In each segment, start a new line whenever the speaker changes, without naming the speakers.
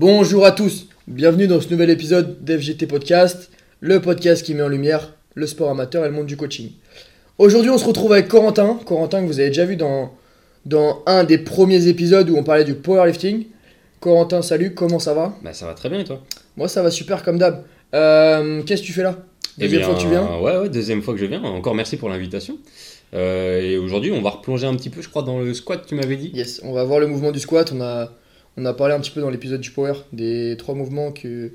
Bonjour à tous, bienvenue dans ce nouvel épisode d'FGT Podcast, le podcast qui met en lumière le sport amateur et le monde du coaching. Aujourd'hui, on se retrouve avec Corentin, Corentin que vous avez déjà vu dans, dans un des premiers épisodes où on parlait du powerlifting. Corentin, salut, comment ça va?
Bah ça va très bien et toi?
Moi, ça va super comme d'hab. Euh, Qu'est-ce que tu fais là? Deuxième
Eh
fois que tu viens?
Ouais, ouais, deuxième fois que je viens. Encore merci pour l'invitation. Euh, et aujourd'hui, on va replonger un petit peu, je crois, dans le squat, tu m'avais dit?
Yes, on va voir le mouvement du squat. On a, on a parlé un petit peu dans l'épisode du power des trois mouvements que,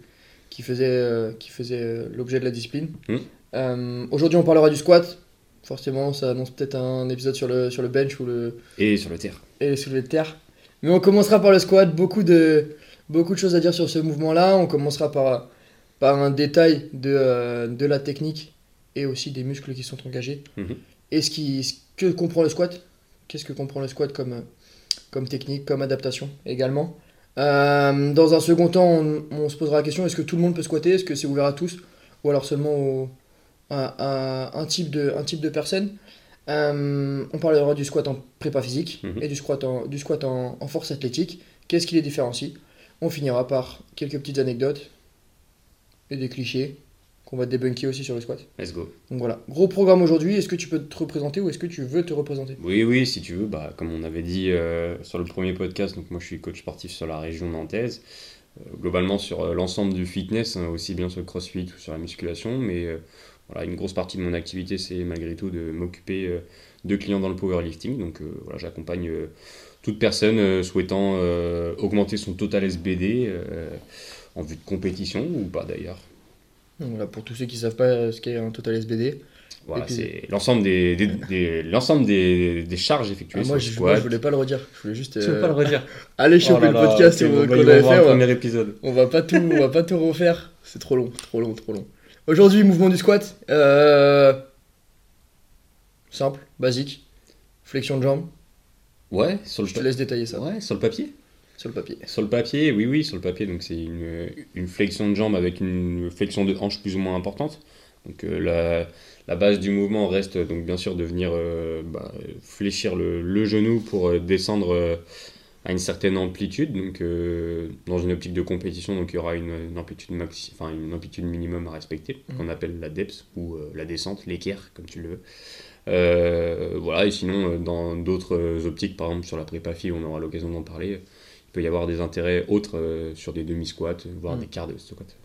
qui faisaient, euh, qui faisaient euh, l'objet de la discipline.
Mm.
Euh, Aujourd'hui, on parlera du squat. Forcément, ça annonce peut-être un épisode sur le, sur le bench ou le,
Et sur le terre.
et le soulevé de terre. Mais on commencera par le squat. Beaucoup de, beaucoup de choses à dire sur ce mouvement-là. On commencera par, par un détail de, euh, de la technique et aussi des muscles qui sont engagés.
Mhm.
Et ce, qui, ce que comprend le squat. Qu'est-ce que comprend le squat comme, comme technique, comme adaptation également. Euh, dans un second temps, on, on se posera la question est-ce que tout le monde peut squatter? Est-ce que c'est ouvert à tous? Ou alors seulement au- à, à un, type de, un type de personne? Euh, On parlera du squat en prépa physique
Mhm.
et du squat, en, du squat en, en force athlétique. Qu'est-ce qui les différencie? On finira par quelques petites anecdotes et des clichés qu'on va débunker aussi sur le squat.
Let's go.
Donc voilà, gros programme aujourd'hui. Est-ce que tu peux te représenter ou est-ce que tu veux te représenter?
Oui, oui, si tu veux, bah, comme on avait dit euh, sur le premier podcast, donc moi je suis coach sportif sur la région nantaise. Euh, globalement sur euh, l'ensemble du fitness, hein, aussi bien sur le crossfit ou sur la musculation, mais voilà, une grosse partie de mon activité, c'est malgré tout de m'occuper de clients dans le powerlifting. Donc voilà, j'accompagne toute personne souhaitant augmenter son total SBD en vue de compétition ou pas d'ailleurs.
Donc Voilà, pour tous ceux qui savent pas ce qu'est un total SBD.
Voilà,
puis-
c'est l'ensemble des, des, des- l'ensemble des, des charges effectuées
Ah,
sur
moi,
le
je,
squat.
moi, je voulais pas le redire. Je voulais juste
Tu veux
euh,
pas le redire
aller
Oh
choper
là
le podcast qu'on avait
voir
fait.
le
On va,
premier épisode.
on va pas tout, on va pas tout refaire. C'est trop long, trop long, trop long. Aujourd'hui, mouvement du squat. Euh, Simple, basique. Flexion de jambe.
Ouais, sur le,
Je te
pa-
laisse détailler ça
ouais, sur le papier.
Sur le papier.
Sur le papier, oui, oui, sur le papier. Donc c'est une, une flexion de jambe avec une flexion de hanche plus ou moins importante. Donc euh, la, la base du mouvement reste donc bien sûr de venir euh, bah, fléchir le, le genou pour euh, descendre euh, à une certaine amplitude. Donc euh, dans une optique de compétition, donc il y aura une, une amplitude maxi, enfin une amplitude minimum à respecter,
Mhm.
qu'on appelle la depth ou euh, la descente, l'équerre comme tu le veux. Euh, voilà, et sinon, euh, dans d'autres euh, optiques, par exemple sur la prépa fille, on aura l'occasion d'en parler, peut y avoir des intérêts autres euh, sur des demi-squats, voire
Mm.
des quarts de squat.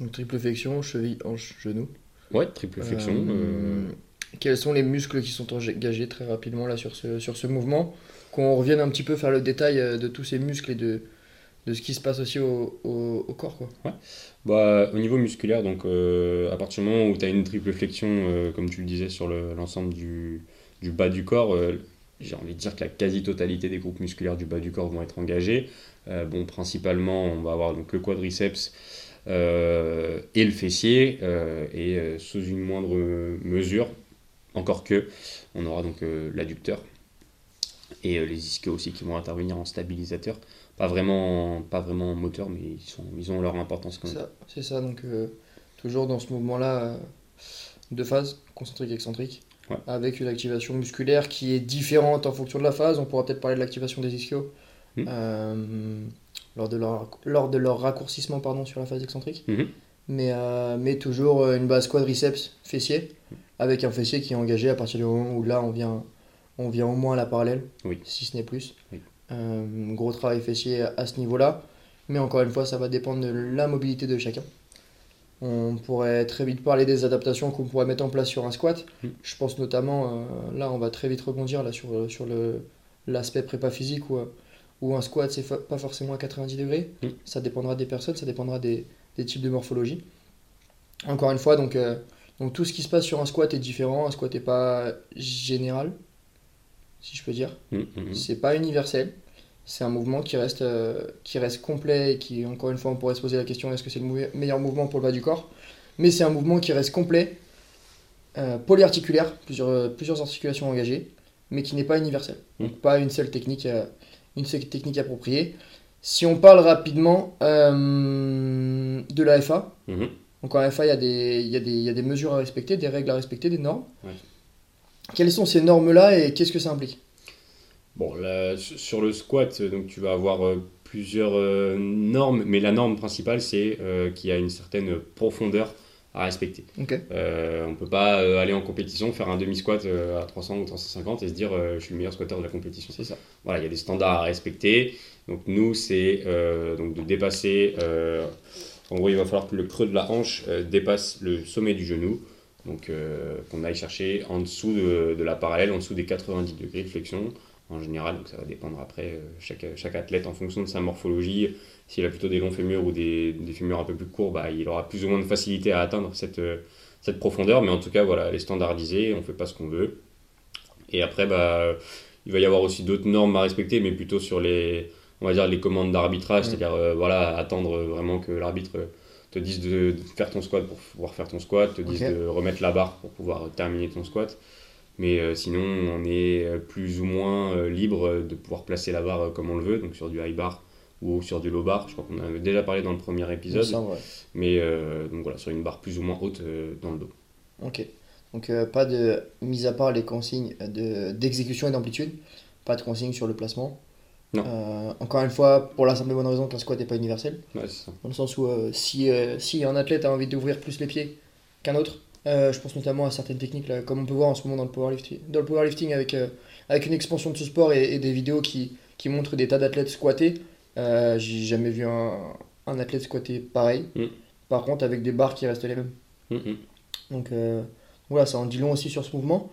Donc triple flexion, cheville, hanche, genou.
Ouais, triple flexion.
Euh,
euh,
Quels sont les muscles qui sont engagés très rapidement là sur ce, sur ce mouvement? Qu'on revienne un petit peu faire le détail euh, de tous ces muscles et de, de ce qui se passe aussi au, au, au corps. Quoi.
Bah, au niveau musculaire, donc euh, à partir du moment où tu as une triple flexion, euh, comme tu le disais, sur le- l'ensemble du, du bas du corps, euh, j'ai envie de dire que la quasi-totalité des groupes musculaires du bas du corps vont être engagés. Euh, bon, principalement, on va avoir donc le quadriceps euh, et le fessier, euh, et sous une moindre mesure, encore que, on aura donc l'adducteur et les ischios aussi qui vont intervenir en stabilisateur. Pas vraiment, pas vraiment en moteur, mais ils, ont leur importance quand même.
C'est ça, donc toujours dans ce mouvement-là, deux phases, concentrique et excentrique,
Ouais.
avec une activation musculaire qui est différente en fonction de la phase. On pourra peut-être parler de l'activation des ischios
Mhm.
euh, lors, de leur, lors de leur raccourcissement pardon, sur la phase excentrique.
Mhm.
Mais, euh, mais toujours euh, une base quadriceps fessier, avec un fessier qui est engagé à partir du moment où là on vient, on vient au moins à la parallèle,
Oui.
si ce n'est plus.
Oui.
Euh, gros travail fessier à ce niveau-là. Mais encore une fois, ça va dépendre de la mobilité de chacun. On pourrait très vite parler des adaptations qu'on pourrait mettre en place sur un squat.
Mm.
Je pense notamment, euh, là on va très vite rebondir là, sur, euh, sur l'aspect prépa physique où, euh, où un squat c'est fa- pas forcément à 90 degrés.
Mm.
Ça dépendra des personnes, ça dépendra des, des types de morphologie. Encore une fois, donc, euh, donc tout ce qui se passe sur un squat est différent. Un squat n'est pas général, si je peux dire.
Mhm.
C'est pas universel. C'est un mouvement qui reste, euh, qui reste complet et qui, encore une fois, on pourrait se poser la question est-ce que c'est le meilleur mouvement pour le bas du corps? Mais c'est un mouvement qui reste complet, euh, polyarticulaire, plusieurs, euh, plusieurs articulations engagées, mais qui n'est pas universel. Donc, pas une seule technique, euh, une seule technique appropriée. Si on parle rapidement de la FA,
Mhm.
donc en FA, il y, a des- il y, a des- il y a des mesures à respecter, des règles à respecter, des normes.
Ouais.
Quelles sont ces normes-là et qu'est-ce que ça implique?
Bon, là, sur le squat, donc tu vas avoir euh, plusieurs euh, normes, mais la norme principale, c'est euh, qu'il y a une certaine profondeur à respecter. Euh, on peut pas euh, aller en compétition, faire un demi-squat euh, à 300 ou 350 et se dire euh, je suis le meilleur squatteur de la compétition.
C'est ça.
Voilà, il y a des standards à respecter. Donc nous, c'est euh, donc de dépasser. euh, en gros, il va falloir que le creux de la hanche euh, dépasse le sommet du genou. Donc euh, qu'on aille chercher en dessous de, de la parallèle, en dessous des 90 degrés de flexion. En général, donc ça va dépendre après, euh, chaque, chaque athlète en fonction de sa morphologie. S'il a plutôt des longs fémurs ou des, des fémurs un peu plus courts, bah, il aura plus ou moins de facilité à atteindre cette, euh, cette profondeur. Mais en tout cas, voilà, elle est standardisée, on fait pas ce qu'on veut. Et après, bah, il va y avoir aussi d'autres normes à respecter, mais plutôt sur les, on va dire, les commandes d'arbitrage, c'est-à-dire euh, voilà, attendre vraiment que l'arbitre te dise de, faire ton squat pour pouvoir faire ton squat, te dise de remettre la barre pour pouvoir terminer ton squat. Mais euh, sinon, on est euh, plus ou moins euh, libre de pouvoir placer la barre comme on le veut, donc sur du high bar ou sur du low bar. Je crois qu'on en avait déjà parlé dans le premier épisode.
Ça, ouais.
Mais donc voilà, sur une barre plus ou moins haute dans le dos.
Ok. Donc euh, pas de mis à part les consignes de d'exécution et d'amplitude, pas de consignes sur le placement.
Non.
Euh, encore une fois, pour la simple et bonne raison qu'un squat n'est pas universel.
Ouais, c'est ça.
Dans le sens où euh, si, si un athlète a envie d'ouvrir plus les pieds qu'un autre, euh, je pense notamment à certaines techniques, là, comme on peut voir en ce moment dans le powerlifting, dans le powerlifting avec, euh, avec une expansion de ce sport et, et des vidéos qui, qui montrent des tas d'athlètes squatter. Euh, J'ai jamais vu un, un athlète squatter pareil.
Mm.
Par contre, avec des barres qui restent les mêmes.
Mm, mm.
Donc euh, voilà, ça en dit long aussi sur ce mouvement.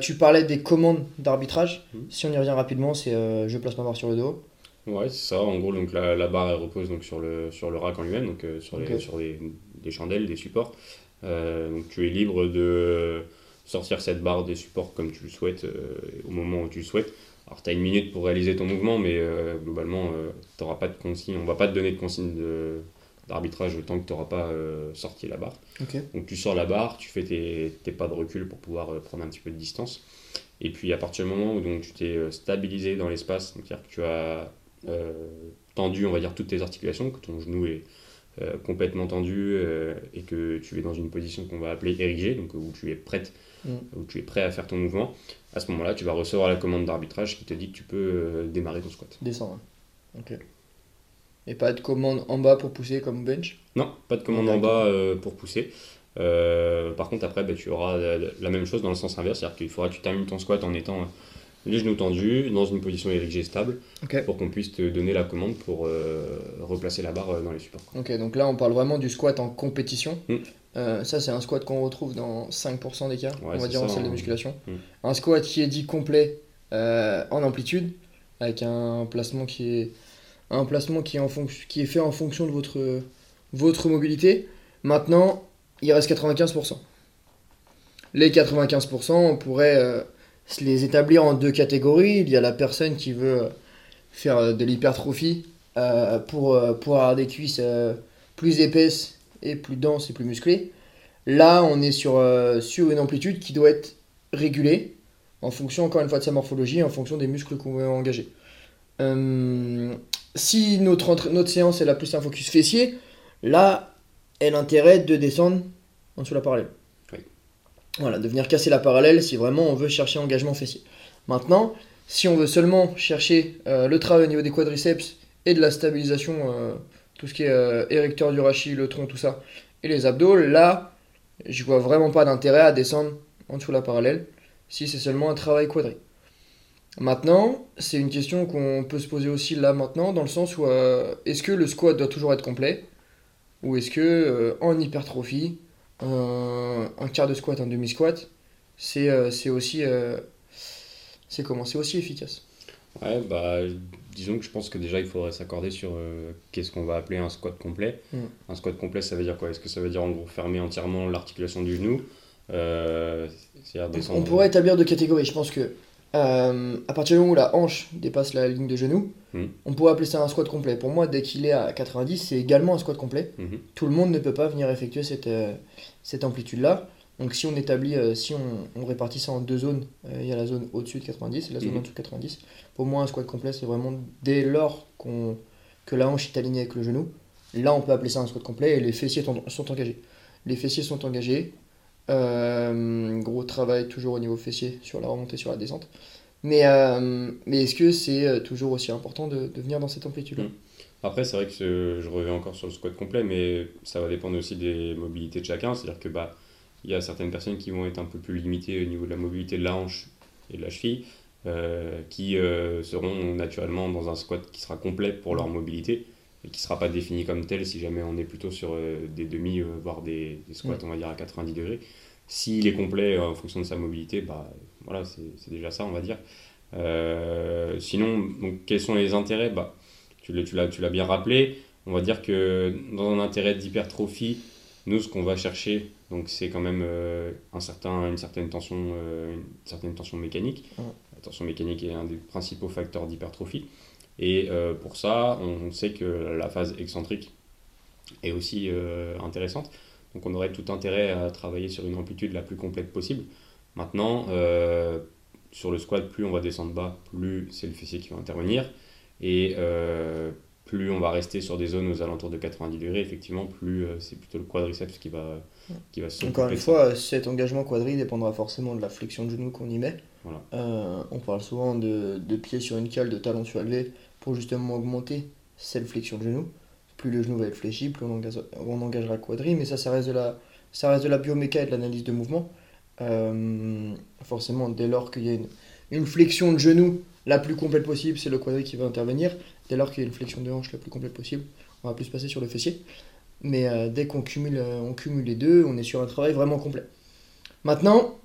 Tu parlais des commandes d'arbitrage. Si on y revient rapidement, c'est je place ma barre sur le dos.
Ouais, c'est ça. En gros, donc la, la barre elle repose donc sur le, sur le rack en lui-même, donc sur, les, sur des, des chandelles, des supports. Euh, donc tu es libre de sortir cette barre des supports comme tu le souhaites euh, au moment où tu le souhaites. Alors tu as une minute pour réaliser ton mouvement, mais euh, globalement, tu n'auras pas de consigne. On va pas te donner de consigne de- d'arbitrage tant que tu n'auras pas euh, sorti la barre. Donc tu sors la barre, tu fais tes, tes pas de recul pour pouvoir euh, prendre un petit peu de distance. Et puis à partir du moment où donc, tu t'es euh, stabilisé dans l'espace, c'est-à-dire que tu as euh, tendu, on va dire, toutes tes articulations, que ton genou est euh, complètement tendu euh, et que tu es dans une position qu'on va appeler érigée, donc où tu es prête,
Mm.
où tu es prêt à faire ton mouvement, à ce moment-là, tu vas recevoir la commande d'arbitrage qui te dit que tu peux euh, démarrer ton squat.
Descends. hein. Ok. Et pas de commande en bas pour pousser comme bench?
Non, pas de commande en bas euh, pour pousser. Euh, par contre, après, bah, tu auras la, la même chose dans le sens inverse, c'est-à-dire qu'il faudra que tu termines ton squat en étant euh, les genoux tendus, dans une position érigée stable, pour qu'on puisse te donner la commande pour euh, replacer la barre euh, dans les supports.
Ok, donc là on parle vraiment du squat en compétition.
Mm.
Euh, ça c'est un squat qu'on retrouve dans 5% des cas, on va dire en salle de
hein.
musculation.
Mm.
Un squat qui est dit complet euh, en amplitude, avec un placement qui est, un placement qui est, en qui est fait en fonction de votre, votre mobilité. Maintenant, il reste 95%. Les 95%, on pourrait se les établir en deux catégories. Il y a la personne qui veut faire euh, de l'hypertrophie euh, pour, euh, pour avoir des cuisses plus épaisses et plus denses et plus musclées. Là, on est sur, sur une amplitude qui doit être régulée en fonction, encore une fois, de sa morphologie, en fonction des muscles qu'on veut engager. Si notre, notre séance elle a plus un focus fessier, là, elle a intérêt de descendre en dessous de la parallèle. Voilà, de venir casser la parallèle si vraiment on veut chercher engagement fessier. Maintenant, si on veut seulement chercher euh, le travail au niveau des quadriceps et de la stabilisation, euh, tout ce qui est euh, érecteur du rachis, le tronc, tout ça, et les abdos, là, je vois vraiment pas d'intérêt à descendre en dessous de la parallèle si c'est seulement un travail quadri. Maintenant, c'est une question qu'on peut se poser aussi là maintenant, dans le sens où est-ce que le squat doit toujours être complet ou est-ce que en hypertrophie, un, un quart de squat, un demi-squat, c'est euh, aussi, euh, c'est comment C'est aussi efficace.
Ouais, bah, disons que je pense que déjà il faudrait s'accorder sur euh, qu'est-ce qu'on va appeler un squat complet.
Mm.
Un squat complet, ça veut dire quoi? Est-ce que ça veut dire en gros fermer entièrement l'articulation du genou? Euh, descendre.
On pourrait établir deux catégories. Je pense que euh, à partir du moment où la hanche dépasse la ligne de genou,
Mm.
on pourrait appeler ça un squat complet. Pour moi, dès qu'il est à 90, c'est également un squat complet.
Mhm.
Tout le monde ne peut pas venir effectuer cette, euh, cette amplitude-là. Donc si on établit, euh, si on, on répartit ça en deux zones, il y a la zone au-dessus de 90 et la zone en dessous de 90. Pour moi, un squat complet, c'est vraiment dès lors qu'on, que la hanche est alignée avec le genou. Là, on peut appeler ça un squat complet et les fessiers sont, sont engagés. Les fessiers sont engagés. Euh, travail toujours au niveau fessier sur la remontée, sur la descente. Mais, euh, mais est-ce que c'est euh, toujours aussi important de, de venir dans cette amplitude-là?
Mm. Après, c'est vrai que ce- je reviens encore sur le squat complet, mais ça va dépendre aussi des mobilités de chacun. C'est-à-dire que bah, il y a certaines personnes qui vont être un peu plus limitées au niveau de la mobilité de la hanche et de la cheville, euh, qui euh, seront naturellement dans un squat qui sera complet pour leur mobilité et qui ne sera pas défini comme tel si jamais on est plutôt sur euh, des demi, voire des, des squats,
Mm.
on va dire, à 90 degrés. S'il est complet euh, en fonction de sa mobilité, bah, voilà, c'est déjà ça, on va dire. Euh, sinon, donc, quels sont les intérêts? Bah, tu l'as- bien rappelé. On va dire que dans un intérêt d'hypertrophie, nous, ce qu'on va chercher, donc c'est quand même euh, un certain, une, certaine tension, euh, une certaine tension mécanique.
Ouais.
La tension mécanique est un des principaux facteurs d'hypertrophie. Et euh, pour ça, on sait que la phase excentrique est aussi intéressante. Donc on aurait tout intérêt à travailler sur une amplitude la plus complète possible. Maintenant, euh, sur le squat, plus on va descendre bas, plus c'est le fessier qui va intervenir. Et euh, plus on va rester sur des zones aux alentours de 90 degrés, effectivement, plus euh, c'est plutôt le quadriceps qui va, qui va se
Encore une fois, cet engagement quadri dépendra forcément de la flexion de genou qu'on y met.
Voilà.
Euh, on parle souvent de, de pied sur une cale, de talon sur glé, pour justement augmenter cette flexion de genou. Plus le genou va être fléchi, plus on, engage- on engagera le quadri, mais ça, ça reste de la, ça reste de la bioméca et de l'analyse de mouvement. Euh, forcément, dès lors qu'il y a une, une flexion de genou la plus complète possible, c'est le quadri qui va intervenir. Dès lors qu'il y a une flexion de hanche la plus complète possible, on va plus passer sur le fessier. Mais euh, dès qu'on cumule, on cumule les deux, on est sur un travail vraiment complet. Maintenant,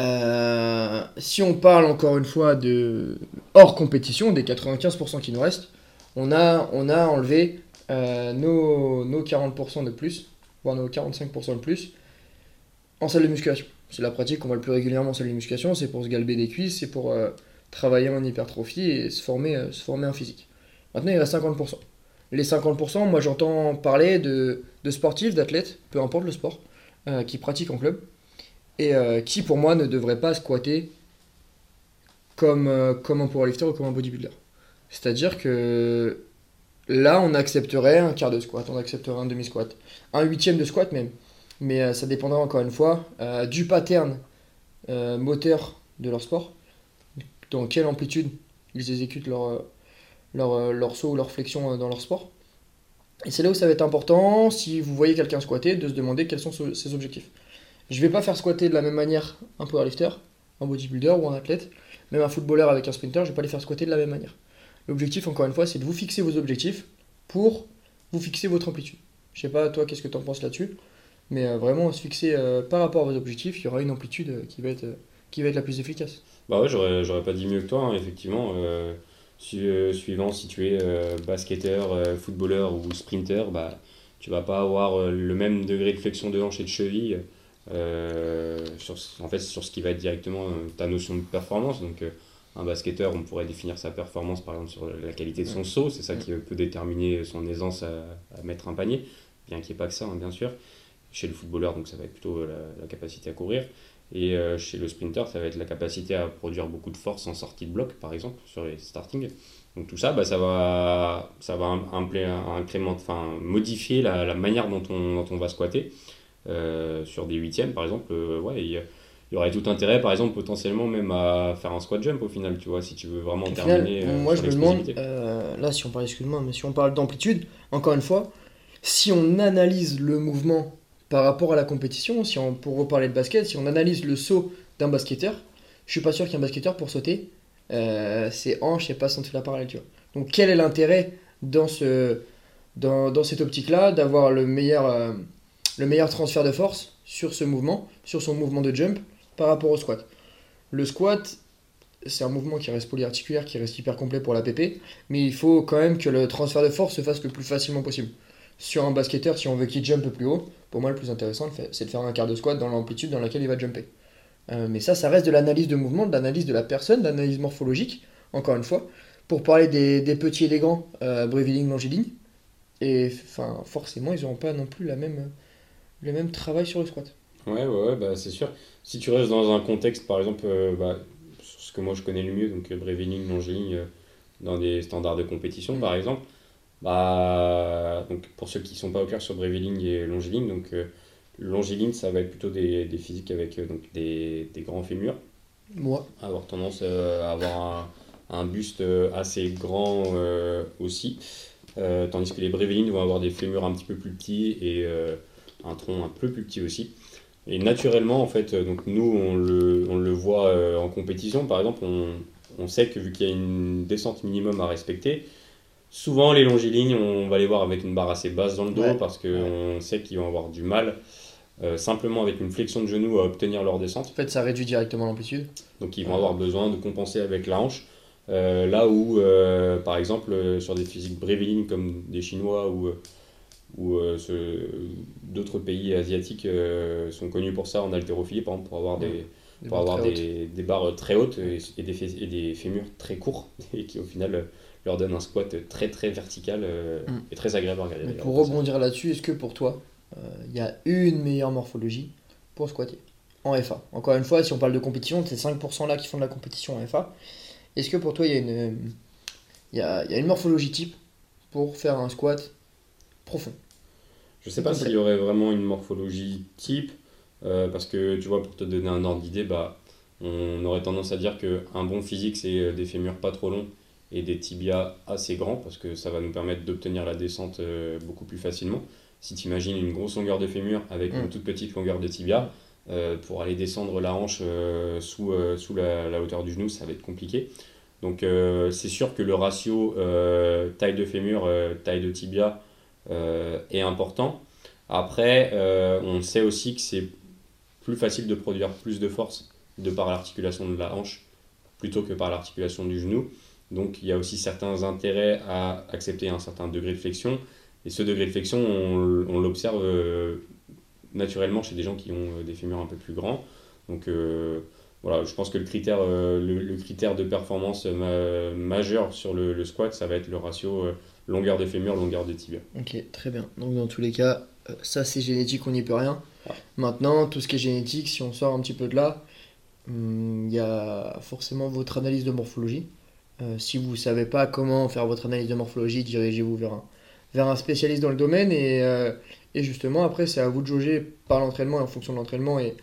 euh, si on parle encore une fois de hors compétition, des 95% qui nous restent, on a, on a enlevé euh, nos, nos 40% de plus, voire nos 45% de plus, en salle de musculation. C'est la pratique qu'on voit le plus régulièrement en salle de musculation, c'est pour se galber des cuisses, c'est pour euh, travailler en hypertrophie et se former, euh, se former en physique. Maintenant, il reste 50%. Les 50%, moi j'entends parler de, de sportifs, d'athlètes, peu importe le sport, qui pratiquent en club, et qui pour moi ne devraient pas squatter comme, comme un powerlifter ou comme un bodybuilder. C'est-à-dire que là, on accepterait un quart de squat, on accepterait un demi-squat, un huitième de squat même. Mais euh, ça dépendra encore une fois euh, du pattern euh, moteur de leur sport, dans quelle amplitude ils exécutent leur, leur, leur saut ou leur flexion dans leur sport. Et c'est là où ça va être important, si vous voyez quelqu'un squatter, de se demander quels sont ses objectifs. Je vais pas faire squatter de la même manière un powerlifter, un bodybuilder ou un athlète, même un footballeur avec un sprinter, je vais pas les faire squatter de la même manière. L'objectif, encore une fois, c'est de vous fixer vos objectifs pour vous fixer votre amplitude. Je sais pas, toi, qu'est-ce que tu en penses là-dessus, mais euh, vraiment se fixer euh, par rapport à vos objectifs, il y aura une amplitude euh, qui va être, qui va être la plus efficace.
Bah ouais, j'aurais, pas dit mieux que toi, hein, effectivement. su- suivant si tu es basketteur, footballeur ou sprinter, bah, tu vas pas avoir le même degré de flexion de hanche et de cheville sur, en fait, sur ce qui va être directement ta notion de performance. Un basketteur, on pourrait définir sa performance par exemple sur la qualité de son saut, c'est ça qui peut déterminer son aisance à, à mettre un panier, bien qu'il n'y ait pas que ça, hein, bien sûr. Chez le footballeur, donc ça va être plutôt la, la capacité à courir. Et euh, chez le sprinter, ça va être la capacité à produire beaucoup de force en sortie de bloc, par exemple, sur les starting. Donc tout ça, bah, ça va, ça va enfin, modifier la, la manière dont on, dont on va squatter. Euh, sur des huitièmes, par exemple, euh, ouais, il il y aurait tout intérêt, par exemple, potentiellement même à faire un squat jump au final, tu vois, si tu veux vraiment
Au final,
terminer euh,
moi je me demande, euh, là si on parle, excuse-moi, mais si on parle d'amplitude, encore une fois, si on analyse le mouvement par rapport à la compétition, si on, pour reparler de basket, si on analyse le saut d'un basketteur, je suis pas sûr qu'un basketteur pour sauter, euh, ses hanches et pas sentir la parallèle, tu vois. Donc quel est l'intérêt dans, ce, dans, dans cette optique-là d'avoir le meilleur, le meilleur transfert de force sur ce mouvement, sur son mouvement de jump par rapport au squat Le squat, c'est un mouvement qui reste polyarticulaire, qui reste hyper complet pour la PP, mais il faut quand même que le transfert de force se fasse le plus facilement possible. Sur un basketteur, si on veut qu'il jump plus haut, pour moi le plus intéressant, c'est de faire un quart de squat dans l'amplitude dans laquelle il va jumper. Euh, mais ça, ça reste de l'analyse de mouvement, de l'analyse de la personne, de l'analyse morphologique, encore une fois. Pour parler des, petits et des grands, euh, brevilignes, longilignes, et enfin, forcément, ils n'auront pas non plus le même travail sur le squat.
Ouais, ouais, ouais, bah, c'est sûr. Si tu restes dans un contexte, par exemple, euh, bah, ce que moi je connais le mieux, donc euh, longiligne, euh, dans des standards de compétition,
Mm.
par exemple, bah, donc pour ceux qui sont pas au clair sur breviling et longiligne, donc euh, longiligne, ça va être plutôt des, des physiques avec donc des, des grands fémurs,
Moi.
avoir tendance à avoir un, un buste assez grand aussi. Tandis que les brévélines vont avoir des fémurs un petit peu plus petits et un tronc un peu plus petit aussi. Et naturellement, en fait, euh, donc nous, on le, on le voit euh, en compétition, par exemple, on, on sait que vu qu'il y a une descente minimum à respecter, souvent les longilignes, on va les voir avec une barre assez basse dans le dos
Ouais.
parce qu'on sait qu'ils vont avoir du mal euh, simplement avec une flexion de genou à obtenir leur descente.
En fait, ça réduit directement l'amplitude.
Donc ils vont avoir besoin de compenser avec la hanche. Euh, là où, euh, par exemple, sur des physiques brévélines comme des Chinois ou, ou euh, d'autres pays asiatiques euh, sont connus pour ça en haltérophilie, par exemple, pour avoir des,
Des
pour
barres
avoir
très hautes.
des, des barres très hautes et, et des, et des fémurs très courts et qui au final leur donnent un squat très très vertical euh,
Mm.
et très agréable à regarder.
Mais pour rebondir là-dessus, est-ce que pour toi, euh, il y a une meilleure morphologie pour squatter en FA Encore une fois, si on parle de compétition, c'est 5% là qui font de la compétition en FA. Est-ce que pour toi, il y, a une, il y, a, il y a une morphologie type pour faire un squat profond
Je sais pas s'il y aurait vraiment une morphologie type, euh, parce que tu vois, pour te donner un ordre d'idée, bah, on aurait tendance à dire qu'un bon physique, c'est euh, des fémurs pas trop longs et des tibias assez grands, parce que ça va nous permettre d'obtenir la descente euh, beaucoup plus facilement. Si tu imagines une grosse longueur de fémur avec
Mm.
une toute petite longueur de tibia, euh, pour aller descendre la hanche sous, sous la, la hauteur du genou, ça va être compliqué. Donc c'est sûr que le ratio taille de fémur, taille de tibia est important. Après, euh, on sait aussi que c'est plus facile de produire plus de force de par l'articulation de la hanche plutôt que par l'articulation du genou. Donc il y a aussi certains intérêts à accepter un certain degré de flexion. Et ce degré de flexion, on, l'observe euh, naturellement chez des gens qui ont euh, des fémurs un peu plus grands. Donc euh, voilà, je pense que le critère, euh, le, critère de performance ma- majeur sur le, squat, ça va être le ratio euh, longueur de fémur, longueur de tibia.
Ok, très bien. Donc dans tous les cas, euh, ça c'est génétique, on n'y peut rien.
Ouais.
Maintenant, tout ce qui est génétique, si on sort un petit peu de là, hum, il y a forcément votre analyse de morphologie. Euh, si vous ne savez pas comment faire votre analyse de morphologie, dirigez-vous vers un, vers un spécialiste dans le domaine. Et, euh, et justement, après, c'est à vous de jauger par l'entraînement et en fonction de l'entraînement. Et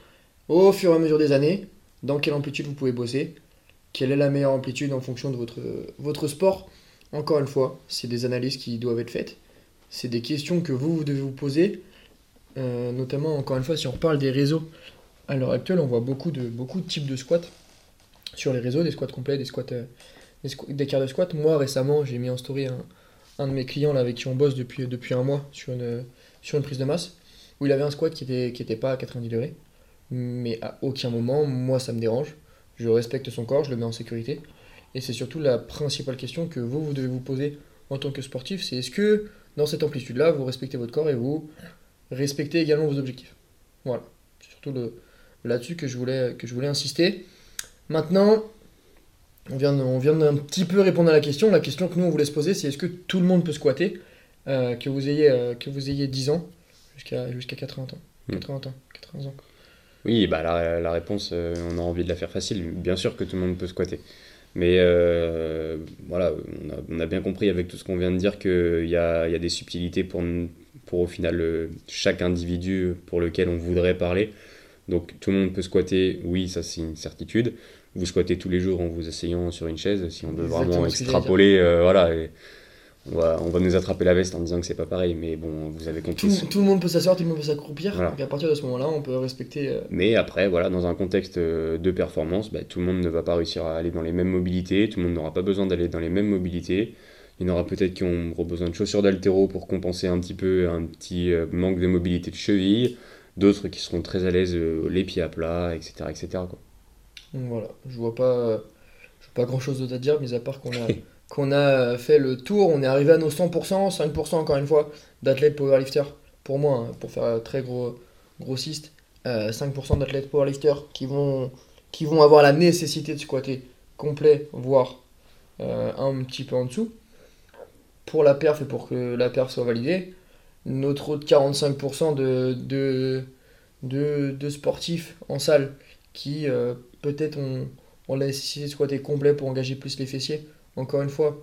au fur et à mesure des années, dans quelle amplitude vous pouvez bosser, quelle est la meilleure amplitude en fonction de votre, votre sport. Encore une fois, c'est des analyses qui doivent être faites. C'est des questions que vous, devez vous poser. Euh, notamment, encore une fois, si on reparle des réseaux, à l'heure actuelle, on voit beaucoup de, types de squats sur les réseaux, des squats complets, des squats, euh, des, quarts de squat. Moi, récemment, j'ai mis en story un, de mes clients avec qui on bosse depuis, un mois sur une, prise de masse, où il avait un squat qui était, qui était pas à 90 degrés. Mais à aucun moment, moi, ça me dérange. Je respecte son corps, je le mets en sécurité. Et c'est surtout la principale question que vous, vous devez vous poser en tant que sportif, c'est est-ce que dans cette amplitude-là, vous respectez votre corps et vous respectez également vos objectifs? Voilà, c'est surtout là-dessus que je voulais, que je voulais insister. Maintenant, on vient, on vient d'un petit peu répondre à la question. La question que nous, on voulait se poser, c'est est-ce que tout le monde peut squatter, euh, que, vous ayez, euh, que vous ayez 10 ans jusqu'à jusqu'à 80 ans?
Mm.
80 ans, 80 ans.
Oui, bah la, la réponse, euh, on a envie de la faire facile. Bien sûr que tout le monde peut squatter. Mais euh, voilà, on a, on a bien compris avec tout ce qu'on vient de dire qu'il y a, y a des subtilités pour, pour au final euh, chaque individu pour lequel on voudrait parler. Donc tout le monde peut squatter, oui, ça c'est une certitude. Vous squattez tous les jours en vous asseyant sur une chaise, si on veut
Exactement
vraiment extrapoler, euh, voilà, et on, va, on va nous attraper la veste en disant que c'est pas pareil, mais bon, vous avez compris.
Tout, tout le monde peut s'asseoir, tout le monde peut s'accroupir.
Voilà.
Donc à partir de ce moment-là, on peut respecter. euh,
Mais après, voilà, dans un contexte euh, de performance, bah, tout le monde ne va pas réussir à aller dans les mêmes mobilités, tout le monde n'aura pas besoin d'aller dans les mêmes mobilités. Il y en aura peut-être qui ont besoin de chaussures d'altéro pour compenser un petit peu un petit euh, manque de mobilité de cheville, d'autres qui seront très à l'aise euh, les pieds à plat, etc. etc. quoi.
Donc voilà, je vois pas, je vois pas grand chose d'autre à dire, mis à part qu'on a, qu'on a fait le tour, on est arrivé à nos 100%, 5% encore une fois, d'athlètes powerlifters, pour moi, hein, pour faire très gros, grossiste, euh, 5% d'athlètes powerlifters qui vont, qui vont avoir la nécessité de squatter complet, voire euh, un petit peu en dessous, pour la perf et pour que la perf soit validée. Notre autre 45% de, de, de, de sportifs en salle qui euh, peut-être ont, ont la nécessité de squatter complet pour engager plus les fessiers, encore une fois.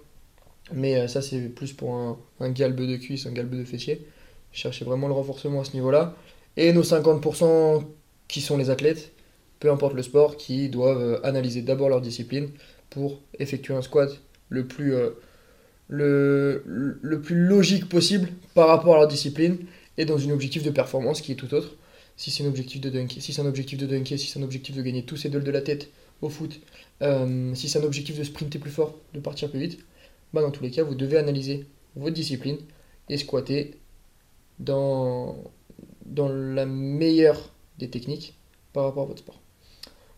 Mais euh, ça, c'est plus pour un, galbe de cuisse, un galbe de fessier. Cherchez vraiment le renforcement à ce niveau-là. Et nos 50% qui sont les athlètes peu importe le sport, qui doivent euh, analyser d'abord leur discipline pour effectuer un squat le plus, euh, le, plus logique possible par rapport à leur discipline et dans un objectif de performance qui est tout autre. Si c'est un objectif de dunker, si c'est un objectif de dunker, si c'est un objectif de gagner tous ces dolls de la tête au foot, euh, si c'est un objectif de sprinter plus fort, de partir plus vite, bah dans tous les cas, vous devez analyser votre discipline et squatter dans, dans la meilleure des techniques par rapport à votre sport.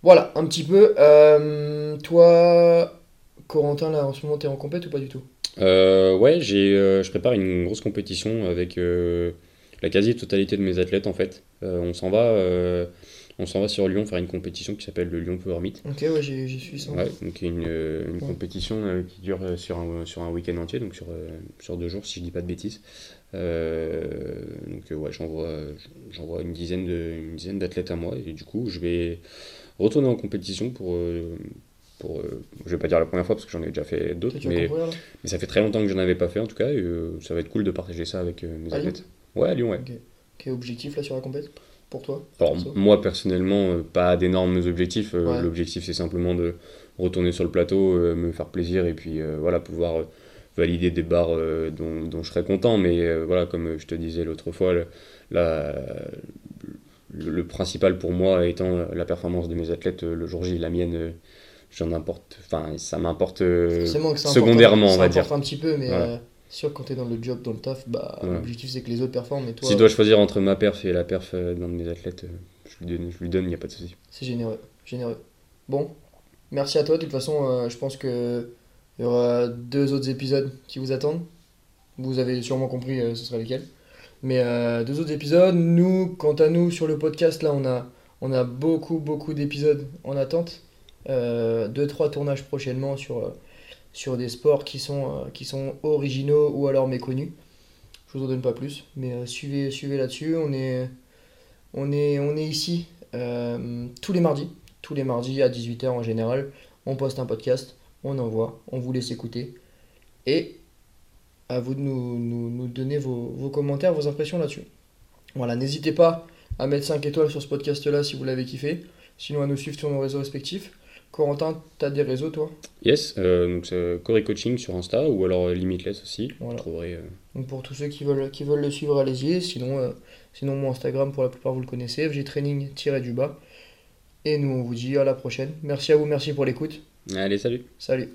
Voilà, un petit peu. Euh, toi, Corentin, là, en ce moment, t'es en compète ou pas du tout?
Euh, ouais, j'ai, je prépare une grosse compétition avec la quasi-totalité de mes athlètes en fait. On s'en va, on s'en va sur Lyon faire une compétition qui s'appelle le Lyon Power Meet.
Ok, ouais, j'ai suivi ça.
Ouais, donc une, euh, une
Ouais.
compétition euh, qui dure euh, sur un, sur un week-end entier, donc sur, euh, sur deux jours si je dis pas de bêtises. Euh, donc ouais, j'envoie, j'envoie une dizaine de, une dizaine d'athlètes à moi et du coup je vais retourner en compétition pour, pour je vais pas dire la première fois parce que j'en ai déjà fait d'autres, mais, mais ça fait très longtemps que je n'en avais pas fait en tout cas et ça va être cool de partager ça avec mes
À Lyon?
athlètes. Ouais, à Lyon, ouais.
Quel objectif là sur la compète? Pour toi
Alors moi personnellement, euh, pas d'énormes objectifs. Euh,
Ouais.
L'objectif c'est simplement de retourner sur le plateau, euh, me faire plaisir et puis voilà pouvoir valider des barres dont, dont je serais content. Mais voilà, comme je te disais l'autre fois, le, la- le, le principal pour moi étant la performance de mes athlètes le jour J, la mienne, j'en importe. Enfin, ça m'importe secondairement, on va
ça
dire.
un petit peu, mais
Voilà.
euh, sûr quand t'es dans le job, dans le taf, bah l'objectif c'est que les autres performent, mais toi,
Si je dois choisir entre ma perf et la perf euh, d'un de mes athlètes, euh, je lui donne, je lui donne, il n'y a pas de souci.
c'est généreux, généreux. Bon, merci à toi. De toute façon, euh, je pense que il y aura deux autres épisodes qui vous attendent. Vous avez sûrement compris euh, ce sera lesquels. Mais euh, deux autres épisodes. Nous, quant à nous, sur le podcast, là, on a, on a beaucoup, beaucoup d'épisodes en attente. Deux, trois tournages prochainement sur, sur des sports qui sont, euh, qui sont originaux ou alors méconnus. Je vous en donne pas plus, mais euh, suivez, suivez là-dessus. On est, on est, on est ici euh, tous les mardis. Tous les mardis à 18h en général. On poste un podcast, on envoie, on vous laisse écouter. Et à vous de nous, nous, nous donner vos, vos commentaires, vos impressions là-dessus. Voilà, n'hésitez pas à mettre 5 étoiles sur ce podcast-là si vous l'avez kiffé. Sinon à nous suivre sur nos réseaux respectifs. Corentin, t'as des réseaux toi?
Yes, euh, donc c'est Corey Coaching sur Insta ou alors Limitless aussi.
Voilà.
Vous trouverez. euh,
Donc pour tous ceux qui veulent, qui veulent le suivre, allez-y. Sinon, euh, sinon, mon Instagram, pour la plupart, vous le connaissez. FG Training-du bas. Et nous, on vous dit à la prochaine. Merci à vous, merci pour l'écoute.
Allez, salut!
Salut